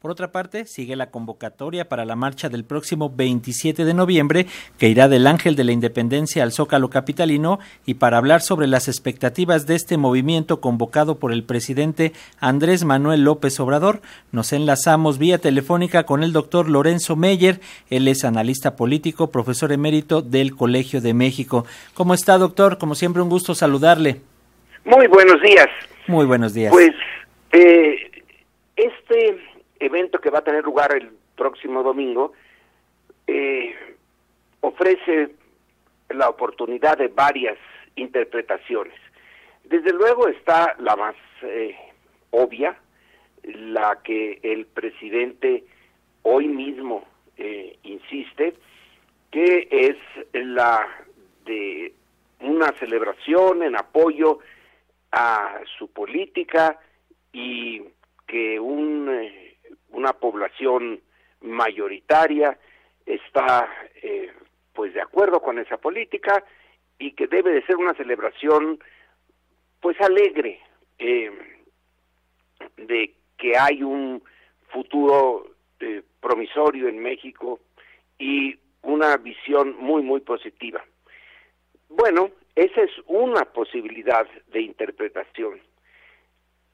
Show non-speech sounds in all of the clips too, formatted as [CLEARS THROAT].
Por otra parte, sigue la convocatoria para la marcha del próximo 27 de noviembre, que irá del Ángel de la Independencia al Zócalo Capitalino, y para hablar sobre las expectativas de este movimiento convocado por el presidente Andrés Manuel López Obrador, nos enlazamos vía telefónica con el doctor Lorenzo Meyer. Él es analista político, profesor emérito del Colegio de México. ¿Cómo está, doctor? Como siempre, un gusto saludarle. Muy buenos días. Muy buenos días. Pues eh, este evento que va a tener lugar el próximo domingo eh, ofrece la oportunidad de varias interpretaciones. Desde luego está la más eh, obvia, la que el presidente hoy mismo eh, insiste, que es la de una celebración en apoyo a su política y que un una población mayoritaria está eh, pues de acuerdo con esa política y que debe de ser una celebración pues alegre eh, de que hay un futuro eh, promisorio en México y una visión muy muy positiva. Bueno, esa es una posibilidad de interpretación,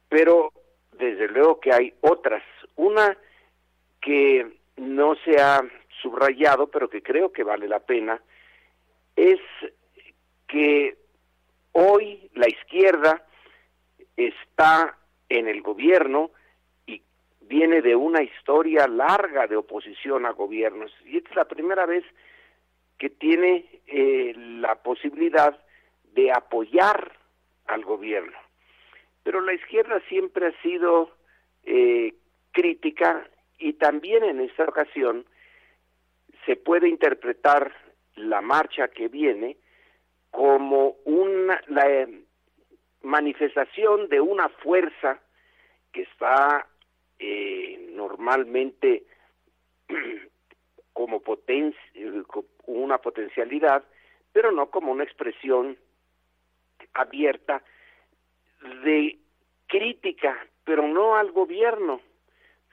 pero desde luego que hay otras. Una que no se ha subrayado, pero que creo que vale la pena, es que hoy la izquierda está en el gobierno y viene de una historia larga de oposición a gobiernos. Y esta es la primera vez que tiene eh, la posibilidad de apoyar al gobierno pero la izquierda siempre ha sido eh, crítica y también en esta ocasión se puede interpretar la marcha que viene como una la eh, manifestación de una fuerza que está eh, normalmente [CLEARS THROAT] como potencia, una potencialidad, pero no como una expresión abierta de crítica, pero no al gobierno,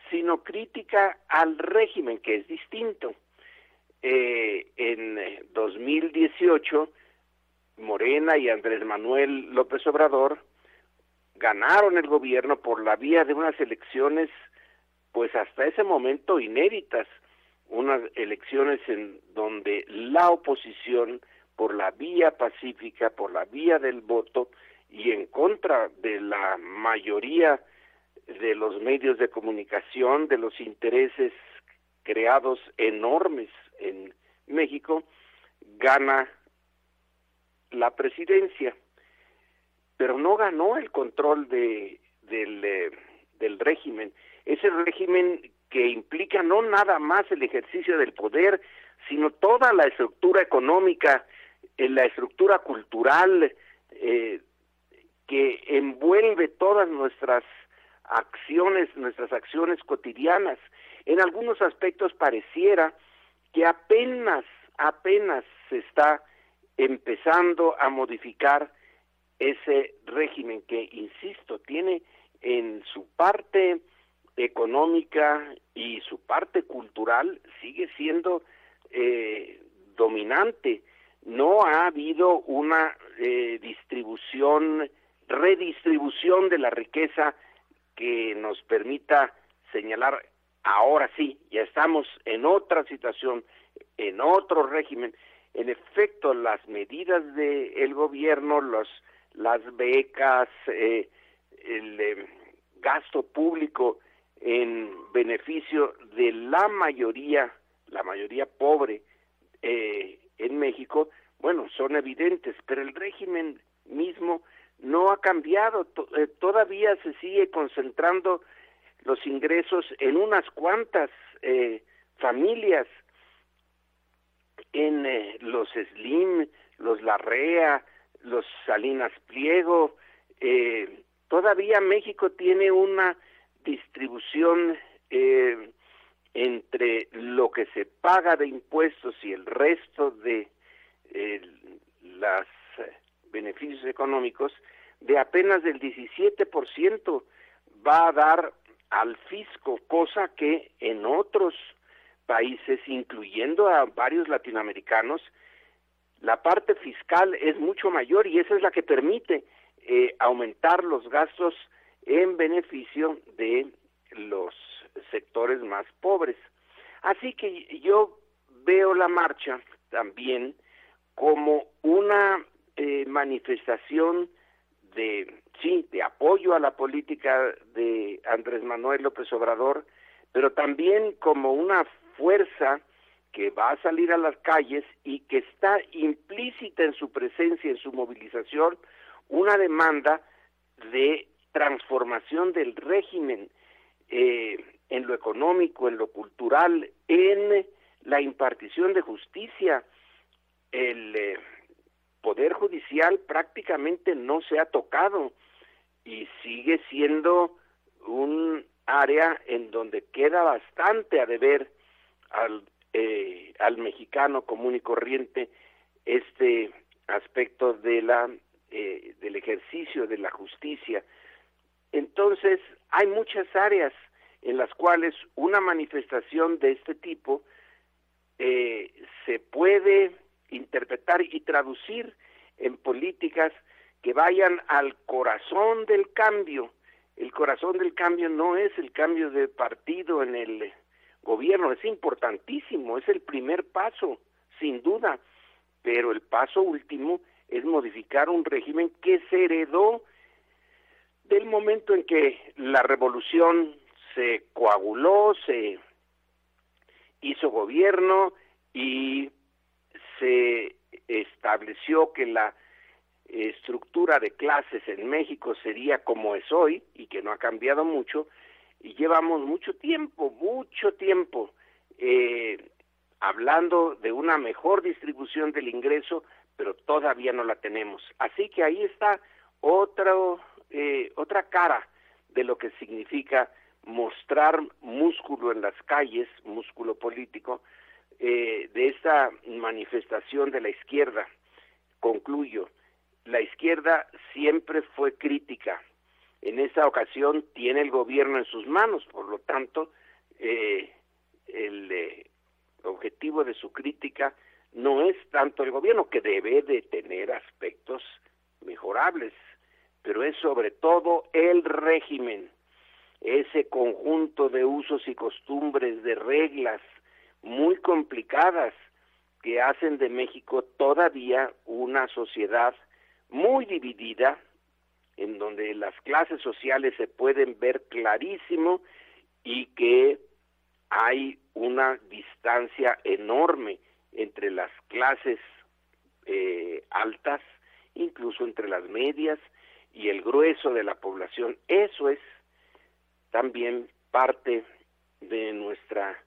sino crítica al régimen, que es distinto. Eh, en 2018, Morena y Andrés Manuel López Obrador ganaron el gobierno por la vía de unas elecciones, pues hasta ese momento inéditas, unas elecciones en donde la oposición, por la vía pacífica, por la vía del voto, y en contra de la mayoría de los medios de comunicación, de los intereses creados enormes en México, gana la presidencia, pero no ganó el control de, del, eh, del régimen. Ese régimen que implica no nada más el ejercicio del poder, sino toda la estructura económica, eh, la estructura cultural, eh, que envuelve todas nuestras acciones, nuestras acciones cotidianas. En algunos aspectos pareciera que apenas, apenas se está empezando a modificar ese régimen que, insisto, tiene en su parte económica y su parte cultural sigue siendo eh, dominante. No ha habido una eh, distribución redistribución de la riqueza que nos permita señalar ahora sí, ya estamos en otra situación, en otro régimen. En efecto, las medidas del gobierno, los, las becas, eh, el eh, gasto público en beneficio de la mayoría, la mayoría pobre eh, en México, bueno, son evidentes, pero el régimen mismo no ha cambiado, eh, todavía se sigue concentrando los ingresos en unas cuantas eh, familias, en eh, los Slim, los Larrea, los Salinas Pliego, todavía México tiene una distribución entre lo que se paga de impuestos y el resto de los beneficios económicos de apenas del 17% va a dar al fisco, cosa que en otros países, incluyendo a varios latinoamericanos, la parte fiscal es mucho mayor y esa es la que permite eh, aumentar los gastos en beneficio de los sectores más pobres. Así que yo veo la marcha también como una eh, manifestación de sí, de apoyo a la política de Andrés Manuel López Obrador, pero también como una fuerza que va a salir a las calles y que está implícita en su presencia, en su movilización, una demanda de transformación del régimen eh, en lo económico, en lo cultural, en la impartición de justicia. El eh, Poder Judicial prácticamente no se ha tocado y sigue siendo un área en donde queda bastante a deber al, eh, al mexicano común y corriente este aspecto de la eh, del ejercicio de la justicia. Entonces, hay muchas áreas en las cuales una manifestación de este tipo eh, se puede interpretar y traducir en políticas que vayan al corazón del cambio. El corazón del cambio no es el cambio de partido en el gobierno, es importantísimo, es el primer paso, sin duda, pero el paso último es modificar un régimen que se heredó del momento en que la revolución se coaguló, se hizo gobierno y se estableció que la estructura de clases en México sería como es hoy y que no ha cambiado mucho y llevamos mucho tiempo, mucho tiempo eh, hablando de una mejor distribución del ingreso, pero todavía no la tenemos. Así que ahí está otro, eh, otra cara de lo que significa mostrar músculo en las calles, músculo político, eh, de esta manifestación de la izquierda. Concluyo, la izquierda siempre fue crítica. En esa ocasión tiene el gobierno en sus manos, por lo tanto, eh, el eh, objetivo de su crítica no es tanto el gobierno, que debe de tener aspectos mejorables, pero es sobre todo el régimen, ese conjunto de usos y costumbres, de reglas muy complicadas que hacen de México todavía una sociedad muy dividida, en donde las clases sociales se pueden ver clarísimo y que hay una distancia enorme entre las clases eh, altas, incluso entre las medias y el grueso de la población. Eso es también parte de nuestra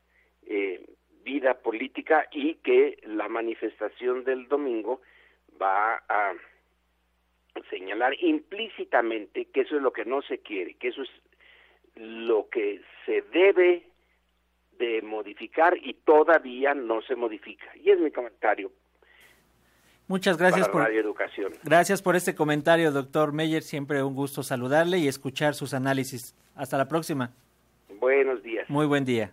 eh, vida política y que la manifestación del domingo va a señalar implícitamente que eso es lo que no se quiere, que eso es lo que se debe de modificar y todavía no se modifica. Y es mi comentario. Muchas gracias por Educación. Gracias por este comentario, doctor Meyer. Siempre un gusto saludarle y escuchar sus análisis. Hasta la próxima. Buenos días. Muy buen día.